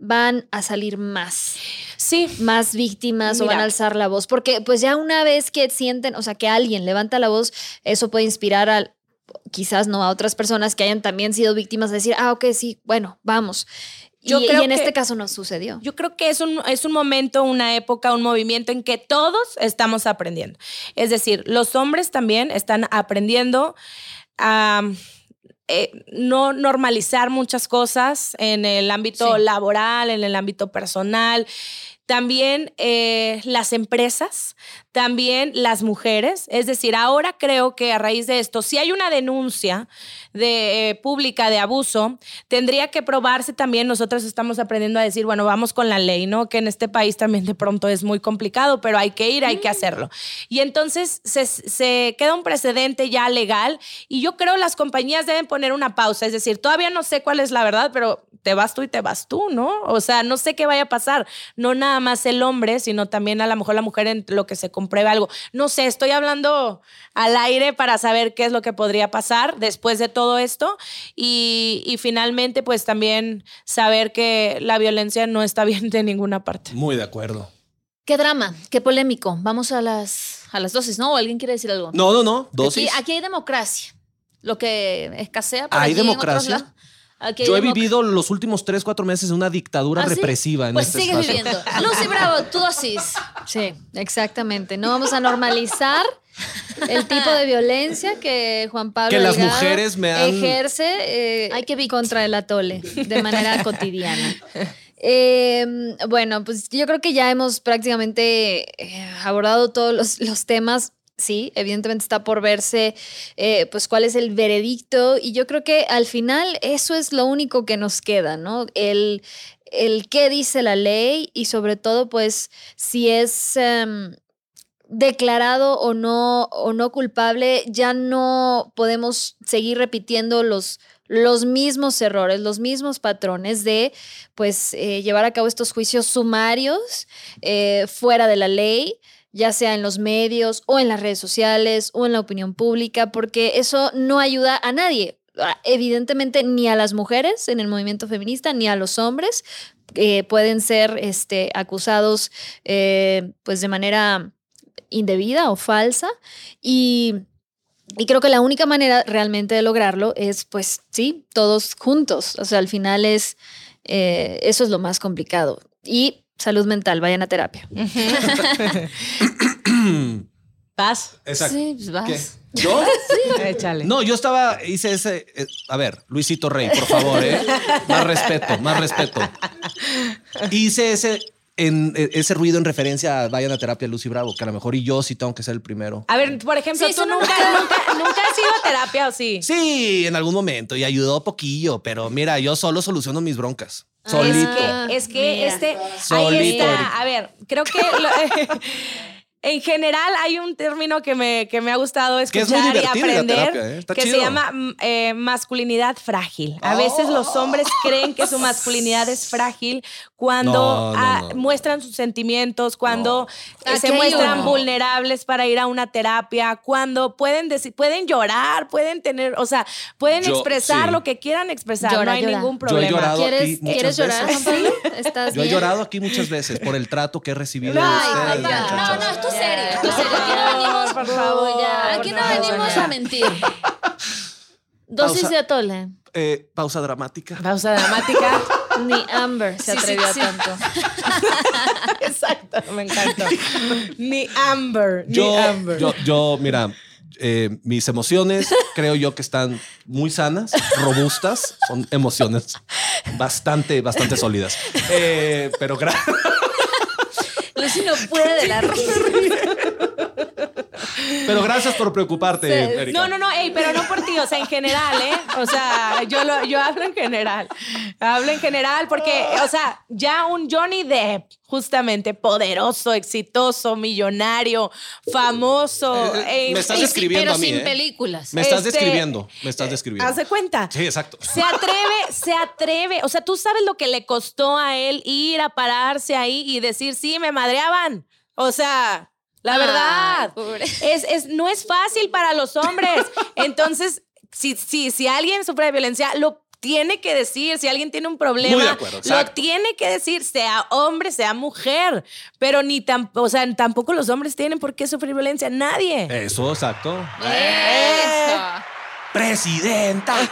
van a salir más,
Sí,
más víctimas o van a alzar la voz, porque pues ya una vez que sienten, o sea, que alguien levanta la voz, eso puede inspirar a quizás no a otras personas que hayan también sido víctimas de decir, ah, ok, sí, bueno, vamos.
Yo
y,
creo
y en
que-
este caso no sucedió.
Yo creo que es un, es un momento, una época, un movimiento en que todos estamos aprendiendo. Es decir, los hombres también están aprendiendo a eh, no normalizar muchas cosas en el ámbito
Sí.
laboral, en el ámbito personal. También eh, las empresas, también las mujeres. Es decir, ahora creo que a raíz de esto, si hay una denuncia de, eh, pública de abuso, tendría que probarse también. Nosotros estamos aprendiendo a decir, bueno, vamos con la ley, ¿no? Que en este país también de pronto es muy complicado, pero hay que ir, hay que hacerlo. Y entonces se, se queda un precedente ya legal y yo creo las compañías deben poner una pausa. Es decir, todavía no sé cuál es la verdad, pero te vas tú y te vas tú, ¿no? O sea, no sé qué vaya a pasar. No nada más el hombre, sino también a lo mejor la mujer en lo que se compruebe algo. No sé, estoy hablando al aire para saber qué es lo que podría pasar después de todo esto y, y finalmente pues también saber que la violencia no está bien de ninguna parte.
Muy de acuerdo.
Qué drama, qué polémico. Vamos a las, a las dosis, ¿no? ¿O alguien quiere decir algo?
No, no, no. Dosis.
Aquí, aquí hay democracia. Lo que escasea. por
¿Hay
allí en otros
democracia?
lados. Hay
Yo he vivido los últimos tres, cuatro meses de una dictadura
¿Ah, sí?
represiva en
Pues
este
sigues
espacio.
viviendo. Lucy Bravo, tu dosis.
Sí, exactamente. No vamos a normalizar el tipo de violencia que Juan Pablo
Que las
Delgado
mujeres me han-
ejerce eh,
Ay, qué víctima.
contra el atole de manera cotidiana. Eh, bueno, pues yo creo que ya hemos prácticamente eh, abordado todos los, los temas. Sí, evidentemente está por verse eh, pues cuál es el veredicto y yo creo que al final eso es lo único que nos queda, ¿no? El, el qué dice la ley y sobre todo pues si es em, declarado o no, o no culpable, ya no podemos seguir repitiendo los, los mismos errores, los mismos patrones de pues eh, llevar a cabo estos juicios sumarios eh, fuera de la ley ya sea en los medios o en las redes sociales o en la opinión pública, porque eso no ayuda a nadie. Ah, Evidentemente ni a las mujeres en el movimiento feminista ni a los hombres eh, pueden ser este, acusados eh, pues de manera indebida o falsa. Y, y creo que la única manera realmente de lograrlo es pues sí, todos juntos, o sea, al final es, eh, eso es lo más complicado. Y salud mental, vayan a terapia.
Paz.
Exacto.
Sí, pues vas.
¿Qué? ¿Yo?
Échale.
No, yo estaba, hice ese. eh, a ver, Luisito Rey, por favor, ¿eh? Más respeto, más respeto. Hice ese, en, eh, ese ruido en referencia a Vayan a Terapia Lucy Bravo, que a lo mejor y yo sí tengo que ser el primero.
A ver, por ejemplo,
Sí,
tú
eso
nunca, nunca, nunca has ido a terapia o sí.
Sí, en algún momento y ayudó poquillo, pero mira, yo solo soluciono mis broncas.
Es
Solito.
que, es que este,
Solito,
ahí está. A ver, creo que lo- en general hay un término que me, que me ha gustado
Que es muy
escuchar y aprender
terapia, ¿eh?
Que
chido.
se llama mm, eh, masculinidad frágil. A veces los hombres creen que su masculinidad es frágil cuando
No, no,
ah,
no.
muestran sus sentimientos, cuando eh, se muestran vulnerables para ir a una terapia, cuando pueden decir, pueden llorar, pueden tener, o sea, pueden
Yo-
expresar
sí.
lo que quieran expresar,
Llora,
no hay
llora.
ningún
Yo he
problema.
llorado
¿Quieres, ¿quieres llorar. Juan Pablo? ¿Estás
Yo he llorado aquí muchas veces por el trato que he recibido de
Ay,
ustedes.
No, no, esto es serio. Esto es serio. Aquí no venimos,
por favor,
ya, aquí no
no,
venimos
ya.
a mentir. Dosis
Pausa.
de atole.
Eh, pausa dramática.
Pausa dramática.
Ni Amber se
Sí, sí,
atrevió a
sí.
tanto.
Exacto, me encantó. Ni Amber, ni
Yo,
Amber.
yo, yo, mira, eh, mis emociones creo yo que están muy sanas, robustas, son emociones bastante, bastante sólidas. Eh, pero gracias.
Lucy no puede de la risa.
Pero gracias por preocuparte, Erika.
No, no, no, ey, pero no por ti, o sea, en general, ¿eh? O sea, yo, lo, yo hablo en general. Hablo en general porque, o sea, ya un Johnny Depp, justamente poderoso, exitoso, millonario, famoso.
Eh,
eh,
me estás
Y sí,
describiendo
pero
a mí,
sin
¿eh?
películas.
Me estás
Este,
describiendo, me estás describiendo.
¿Haz de cuenta?
Sí, exacto.
Se atreve, se atreve. O sea, tú sabes lo que le costó a él ir a pararse ahí y decir, sí, me madreaban. O sea, la verdad. Es, es, no es fácil para los hombres. Entonces, si, si, si alguien sufre de violencia, lo tiene que decir. Si alguien tiene un problema,
Muy de acuerdo,
lo
exacto.
tiene que decir, sea hombre, sea mujer. Pero ni tampoco, o sea, tampoco los hombres tienen por qué sufrir violencia. Nadie.
Eso, exacto.
Eso.
Presidenta.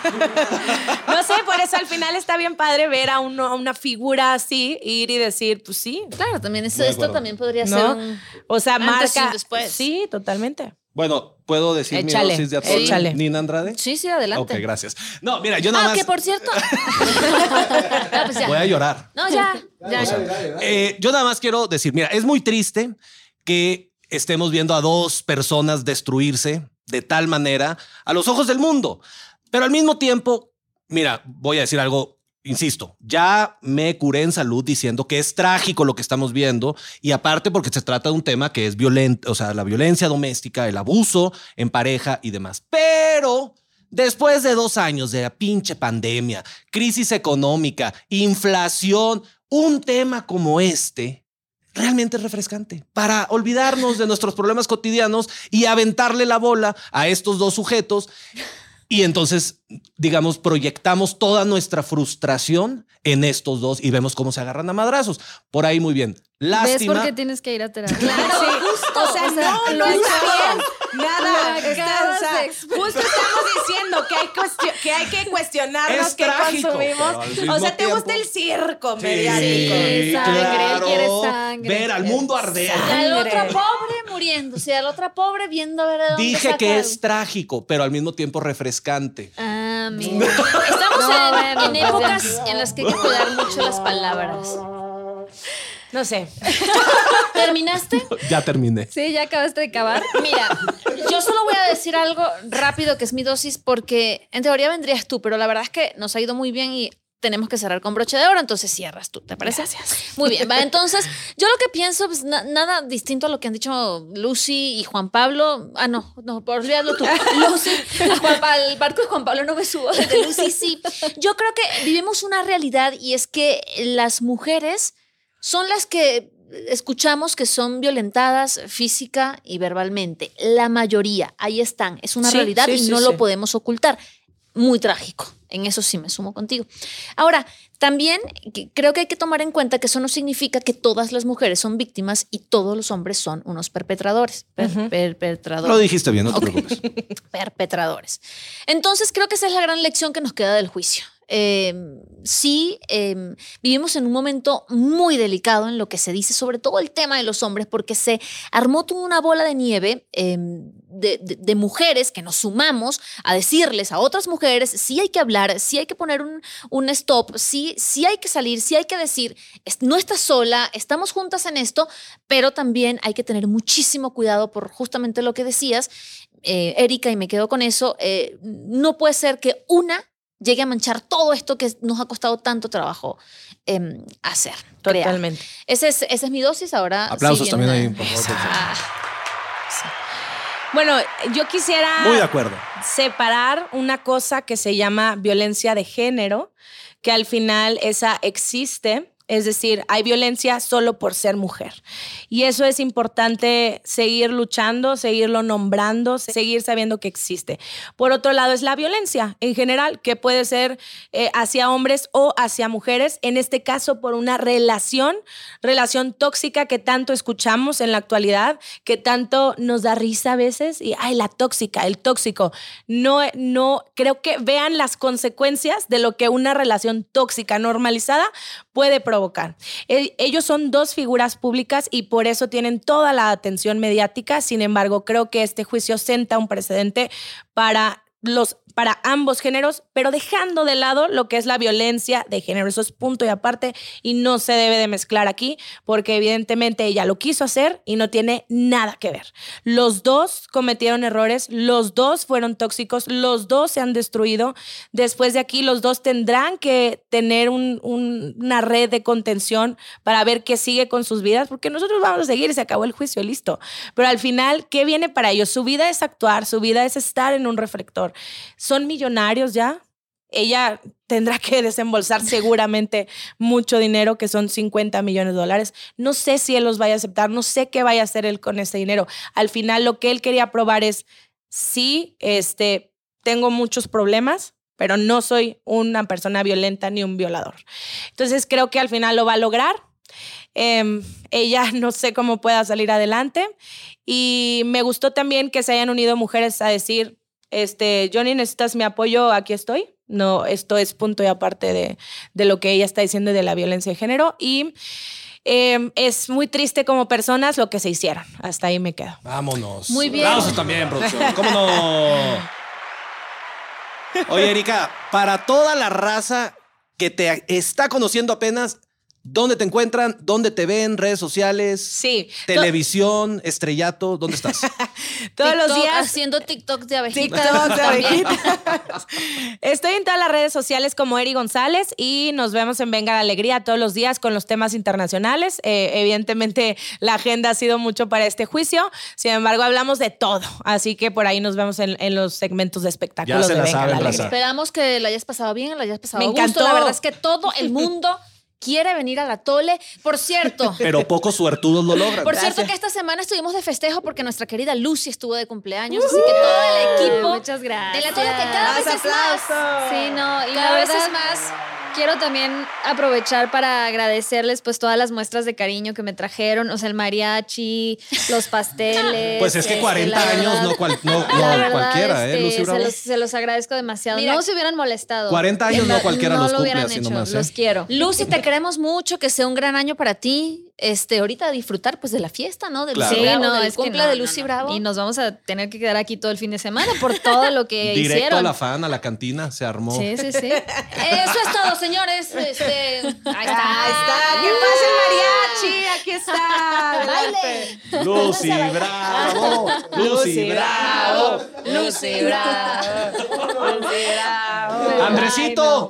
No sé, por eso al final está bien padre ver a, uno- a una figura así, ir y decir, pues sí,
Claro, también eso, esto también podría ser.
O sea,
Antes y
marca.
después.
Sí, totalmente.
Bueno, ¿puedo decir
Échale,
mi dosis de atole?
échale.
Nina Andrade.
Sí, sí, adelante.
Ok, gracias. No, mira, yo nada
Ah,
más
que por cierto. No, pues ya.
voy a llorar.
No, ya. ya,
O sea, eh, yo nada más quiero decir, mira, es muy triste que estemos viendo a dos personas destruirse de tal manera a los ojos del mundo. Pero al mismo tiempo, mira, voy a decir algo, insisto, ya me curé en salud diciendo que es trágico lo que estamos viendo y aparte porque se trata de un tema que es violento, o sea, la violencia doméstica, el abuso en pareja y demás. Pero... Después de dos años de la pinche pandemia, crisis económica, inflación, un tema como este realmente es refrescante para olvidarnos de nuestros problemas cotidianos y aventarle la bola a estos dos sujetos. Y entonces, digamos, proyectamos toda nuestra frustración en estos dos y vemos cómo se agarran a madrazos. Por ahí muy bien.
¿Ves
Lástima.
por qué tienes que ir a terapia?
Sí, o sea, no,
lo
no está bien. Nada. está- o sea, justo estamos diciendo que hay, que, hay que cuestionarnos
Es
qué
trágico,
consumimos. O sea, ¿te
tiempo-
gusta el circo
Sí,
mediático?
Sí, sangre, él quiere
claro.
sangre.
Ver al mundo arder.
Al otro pobre muriéndose, y al otro pobre viendo a ver de dónde
Dije
saca
que es trágico, pero al mismo tiempo refrescante.
Ah, mira.
Estamos
No,
en, en épocas en las que hay que cuidar mucho las palabras.
No sé.
¿Terminaste?
Ya terminé.
Sí, ya acabaste de cavar.
Mira, yo solo voy a decir algo rápido que es mi dosis porque en teoría vendrías tú, pero la verdad es que nos ha ido muy bien y tenemos que cerrar con broche de oro, entonces cierras tú, ¿te parece? Muy bien, va, entonces yo lo que pienso, pues na- nada distinto a lo que han dicho Lucy y Juan Pablo. Ah, no, no, por olvidarlo tú. Lucy, Juan Pa- al barco de Juan Pablo no me subo, el de Lucy sí. Yo creo que vivimos una realidad y es que las mujeres son las que escuchamos que son violentadas física y verbalmente. La mayoría, ahí están, es una
Sí,
realidad
sí,
y
sí,
no lo podemos ocultar. Muy trágico, en eso sí me sumo contigo. Ahora, también creo que hay que tomar en cuenta que eso no significa que todas las mujeres son víctimas y todos los hombres son unos perpetradores. Per- perpetradores
Lo dijiste bien, no te preocupes.
perpetradores. Entonces creo que esa es la gran lección que nos queda del juicio. Eh, sí, eh, vivimos en un momento muy delicado en lo que se dice sobre todo el tema de los hombres, porque se armó toda una bola de nieve eh, de, mujeres que nos sumamos a decirles a otras mujeres, sí hay que hablar, sí hay que poner un, stop, sí, hay que salir, sí hay que decir, no estás sola, estamos juntas en esto, pero también hay que tener muchísimo cuidado por justamente lo que decías, eh, Erika, y me quedo con eso, eh, no puede ser que una llegue a manchar todo esto que nos ha costado tanto trabajo em, hacer.
Totalmente.
Ese es, esa es mi dosis ahora.
Aplausos
siguiendo-
también ahí, por favor.
Bueno, yo quisiera
Muy de acuerdo.
separar una cosa que se llama violencia de género, que al final esa existe. Es decir, hay violencia solo por ser mujer. Y eso es importante seguir luchando, seguirlo nombrando, seguir sabiendo que existe. Por otro lado, es la violencia en general, que puede ser eh, hacia hombres o hacia mujeres. En este caso, por una relación, relación tóxica que tanto escuchamos en la actualidad, que tanto nos da risa a veces. Y, ay, la tóxica, el tóxico. No, no, creo que vean las consecuencias de lo que una relación tóxica normalizada puede provocar. E- Ellos son dos figuras públicas y por eso tienen toda la atención mediática. Sin embargo, creo que este juicio senta un precedente para los para ambos géneros, pero dejando de lado lo que es la violencia de género. Eso es punto y aparte y no se debe de mezclar aquí porque evidentemente ella lo quiso hacer y no tiene nada que ver. Los dos cometieron errores, los dos fueron tóxicos, los dos se han destruido. Después de aquí, los dos tendrán que tener un- un- una red de contención para ver qué sigue con sus vidas, porque nosotros vamos a seguir se acabó el juicio, listo. Pero al final, ¿qué viene para ellos? Su vida es actuar, su vida es estar en un reflector. Son millonarios ya. Ella tendrá que desembolsar seguramente mucho dinero, que son 50 millones de dólares. No sé si él los vaya a aceptar, no sé qué vaya a hacer él con ese dinero. Al final, lo que él quería probar es, sí, este, tengo muchos problemas, pero no soy una persona violenta ni un violador. Entonces, creo que al final lo va a lograr. Em, ella no sé cómo pueda salir adelante. Y me gustó también que se hayan unido mujeres a decir, este, Johnny, necesitas mi apoyo, aquí estoy. No, esto es punto y aparte de, de lo que ella está diciendo de la violencia de género. Y eh, es muy triste como personas lo que se hicieron. Hasta ahí me quedo.
Vámonos.
Muy bien.
Aplausos también, producción. ¿Cómo no? Oye, Erika, para toda la raza que te está conociendo apenas, ¿dónde te encuentran? ¿Dónde te ven? ¿Redes sociales?
Sí.
Televisión, estrellato, ¿dónde estás?
Todos los días.
Haciendo TikTok de abejitas.
TikTok de abejitas. Estoy en todas las redes sociales como Eri González y nos vemos en Venga la Alegría todos los días con los temas internacionales. Eh, evidentemente la agenda ha sido mucho para este juicio, sin embargo hablamos de todo, así que por ahí nos vemos en, en los segmentos de espectáculos
se
de
la
Venga la. Alegría.
Esperamos que la hayas pasado bien, la hayas pasado
Me
a gusto.
encantó.
La verdad es que todo el mundo quiere venir a la Tole. Por cierto,
Pero pocos suertudos lo logran.
por cierto que esta semana estuvimos de festejo porque nuestra querida Lucy estuvo de cumpleaños, así que todo el equipo
Muchas gracias.
de la Tole que cada vez es más.
Sí, no, y
Cada
la
vez es más.
quiero también aprovechar para agradecerles pues todas las muestras de cariño que me trajeron, o sea, el mariachi, los pasteles.
Pues es que
este,
40
la
años
verdad-
no, cual- no- no
la verdad,
cualquiera, ¿eh,
este,
Lucy Bravo?
se, los, se los agradezco demasiado.
Mira,
no se hubieran molestado.
40 años no cualquiera
no
los
lo
cumple
hubieran
así
hecho.
nomás, ¿eh?
Los quiero.
Lucy, te queremos mucho, que sea un gran año para ti. Este, ahorita disfrutar pues de la fiesta, ¿no? De
Claro.
Lucy
Sí,
Bravo,
no,
del
es que
cumple
no,
de Lucy
no.
Bravo.
Y nos vamos a tener que quedar aquí todo el fin de semana por todo lo que
Directo
hicieron.
a la fan, a la cantina, se armó.
Sí, sí, sí.
Eso es todo, señores. Este, ahí está.
Ahí está, ¿qué pasa el mariachi? Aquí está.
Baile.
Lucy Bravo, Lucy Bravo.
Lucy Bravo.
Andresito,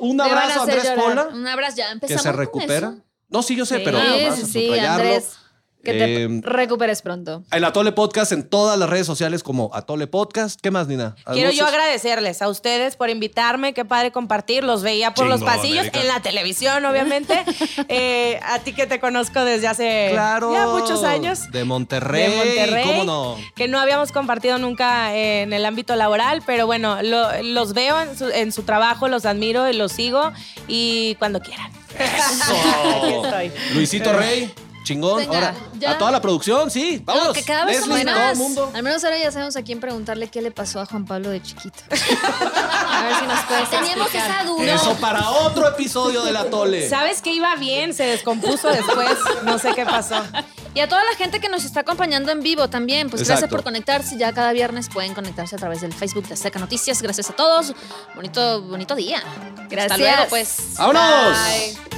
un
Me van a
abrazo, Andrés
llorar.
Pola,
Un abrazo, ya
que
empezamos
se
con
recupera.
eso.
No, sí, yo sé,
Sí,
pero un
sí, sí,
subrayarlo.
Andrés. Que te
Eh,
recuperes pronto.
El Atole Podcast en todas las redes sociales como Atole Podcast. ¿Qué más, Nina?
Quiero yo agradecerles a ustedes por invitarme, qué padre compartir, los veía por los pasillos,
Erika.
en la televisión, obviamente. Eh, a ti que te conozco desde hace
Claro.
ya muchos años.
De Monterrey.
de Monterrey,
¿Cómo no?
que no habíamos compartido nunca eh, en el ámbito laboral, pero bueno, lo- los veo en su, en su trabajo, los admiro y los sigo y cuando quieran. Aquí estoy.
Luisito Rey, chingón.
Venga,
Ahora,
ya.
a toda la producción, sí. Vámonos.
que cada vez
Leslie, todo
más.
el mundo.
Al menos ahora ya sabemos a quién preguntarle qué le pasó a Juan Pablo de chiquito. a ver si nos puedes
Teníamos esa duda.
Eso para otro episodio del Atole.
¿Sabes que iba bien? Se descompuso después. No sé qué pasó.
Y a toda la gente que nos está acompañando en vivo también, pues gracias por conectarse. Ya cada viernes pueden conectarse a través del Facebook de Azteca Noticias. Gracias a todos. Bonito, bonito día.
Gracias.
Hasta luego, pues.
¡Vámonos!